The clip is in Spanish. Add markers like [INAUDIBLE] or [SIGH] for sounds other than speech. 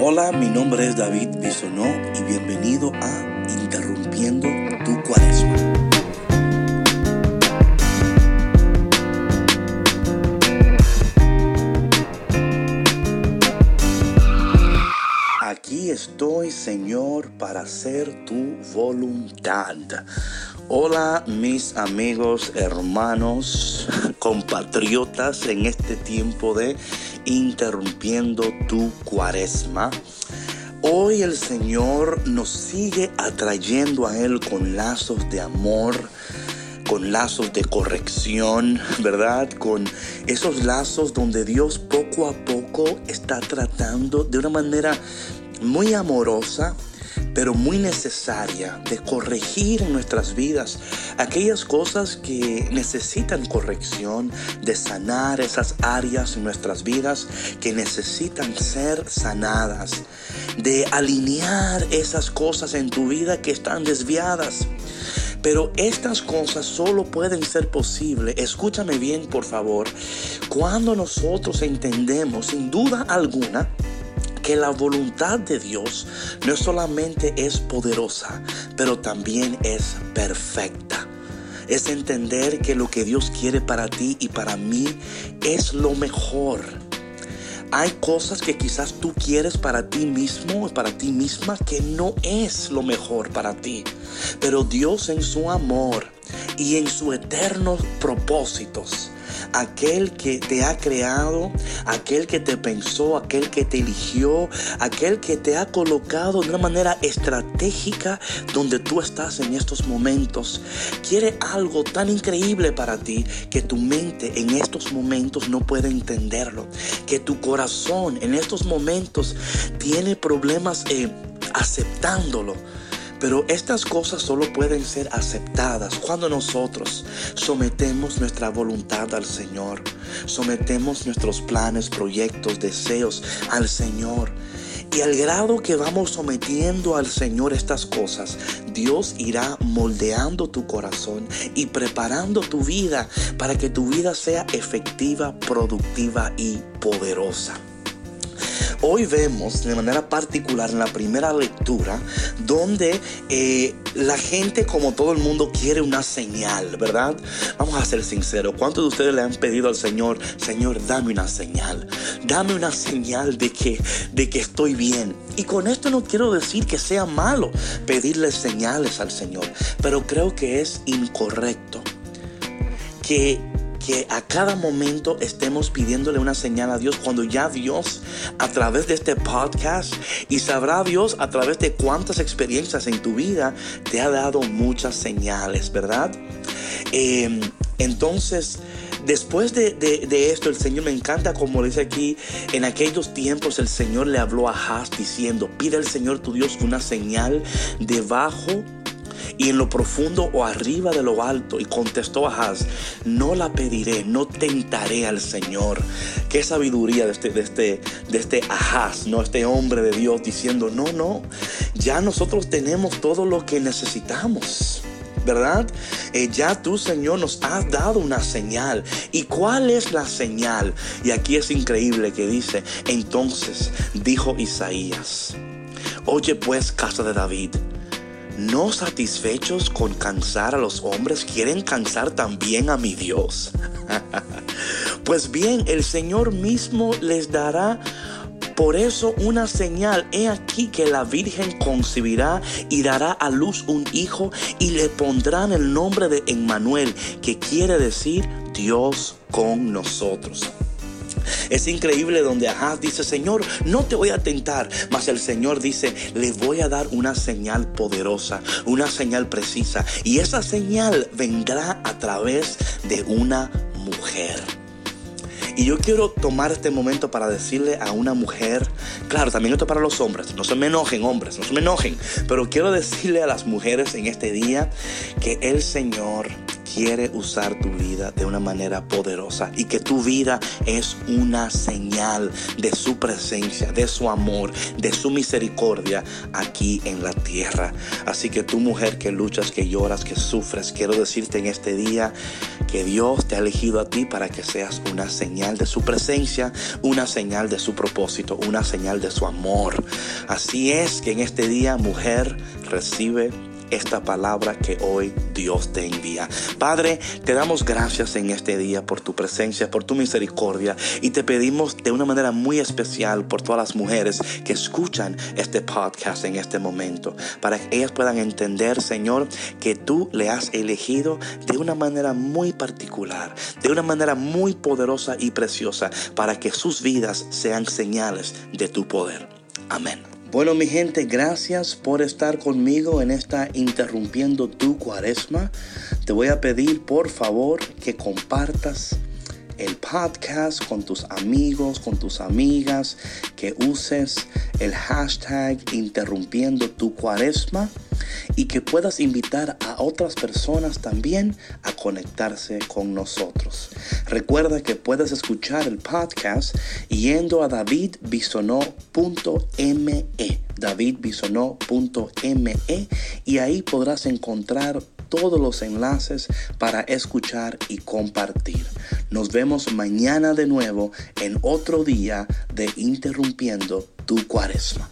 Hola, mi nombre es David Bisonó y bienvenido a Interrumpiendo tu Cuaresma. Aquí estoy, Señor, para hacer tu voluntad. Hola, mis amigos, hermanos, [LAUGHS] compatriotas en este tiempo de interrumpiendo tu cuaresma. Hoy el Señor nos sigue atrayendo a Él con lazos de amor, con lazos de corrección, ¿verdad? Con esos lazos donde Dios poco a poco está tratando de una manera muy amorosa, pero muy necesaria de corregir en nuestras vidas aquellas cosas que necesitan corrección, de sanar esas áreas en nuestras vidas que necesitan ser sanadas, de alinear esas cosas en tu vida que están desviadas. Pero estas cosas solo pueden ser posibles, escúchame bien por favor, cuando nosotros entendemos sin duda alguna que la voluntad de Dios no solamente es poderosa, pero también es perfecta. Es entender que lo que Dios quiere para ti y para mí es lo mejor. Hay cosas que quizás tú quieres para ti mismo, para ti misma, que no es lo mejor para ti. Pero Dios en su amor y en sus eternos propósitos aquel que te ha creado, aquel que te pensó, aquel que te eligió, aquel que te ha colocado de una manera estratégica donde tú estás en estos momentos. Quiere algo tan increíble para ti que tu mente en estos momentos no puede entenderlo, que tu corazón en estos momentos tiene problemas eh, aceptándolo. Pero estas cosas solo pueden ser aceptadas cuando nosotros sometemos nuestra voluntad al Señor, sometemos nuestros planes, proyectos, deseos al Señor. Y al grado que vamos sometiendo al Señor estas cosas, Dios irá moldeando tu corazón y preparando tu vida para que tu vida sea efectiva, productiva y poderosa. Hoy vemos de manera particular en la primera lectura donde eh, la gente como todo el mundo quiere una señal, ¿verdad? Vamos a ser sinceros. ¿Cuántos de ustedes le han pedido al Señor, Señor, dame una señal? Dame una señal de que, de que estoy bien. Y con esto no quiero decir que sea malo pedirle señales al Señor, pero creo que es incorrecto que que a cada momento estemos pidiéndole una señal a Dios cuando ya Dios a través de este podcast y sabrá Dios a través de cuántas experiencias en tu vida te ha dado muchas señales, ¿verdad? Em, entonces, Después de, de, esto, el Señor me encanta como dice aquí, en aquellos tiempos el Señor le habló a Haz diciendo, pide al Señor tu Dios una señal debajo y en lo profundo o arriba de lo alto. Y contestó Ahaz, no la pediré, no tentaré al Señor. Qué sabiduría de este, de este, de este Ahaz, ¿no? Este hombre de Dios diciendo, no, no, ya nosotros tenemos todo lo que necesitamos. ¿verdad? Eh, ya tú, Señor, nos has dado una señal. ¿Y cuál es la señal? Y aquí es increíble que dice, entonces dijo Isaías, oye pues casa de David, no satisfechos con cansar a los hombres, quieren cansar también a mi Dios. [LAUGHS] pues bien, el Señor mismo les dará por eso una señal, he aquí que la Virgen concebirá y dará a luz un hijo y le pondrán el nombre de Emmanuel, que quiere decir Dios con nosotros. Es increíble donde Ahaz dice, Señor, no te voy a tentar. Mas el Señor dice, le voy a dar una señal poderosa, una señal precisa. Y esa señal vendrá a través de una mujer. Y yo quiero tomar este momento para decirle a una mujer, claro, también esto para los hombres, no se me enojen hombres, no se me enojen, pero quiero decirle a las mujeres en este día que el Señor quiere usar tu vida de una manera poderosa y que tu vida es una señal de su presencia, de su amor, de su misericordia aquí en la tierra. Así que tu mujer que luchas, que lloras, que sufres, quiero decirte en este día que Dios te ha elegido a ti para que seas una señal de su presencia, una señal de su propósito, una señal de su amor. Así es que en este día, mujer, recibe esta palabra que hoy Dios te envía. Padre, te damos gracias en este día por tu presencia, por tu misericordia y te pedimos de una manera muy especial por todas las mujeres que escuchan este podcast en este momento, para que ellas puedan entender, Señor, que tú le has elegido de una manera muy particular, de una manera muy poderosa y preciosa, para que sus vidas sean señales de tu poder. Amén. Bueno, mi gente, gracias por estar conmigo en esta Interrumpiendo tu Cuaresma. Te voy a pedir, por favor, que compartas el podcast con tus amigos, con tus amigas, que uses el hashtag Interrumpiendo tu Cuaresma y que puedas invitar a otras personas también conectarse con nosotros. Recuerda que puedes escuchar el podcast yendo a davidbisonó.me, davidbisonó.me y ahí podrás encontrar todos los enlaces para escuchar y compartir. Nos vemos mañana de nuevo en otro día de Interrumpiendo tu Cuaresma.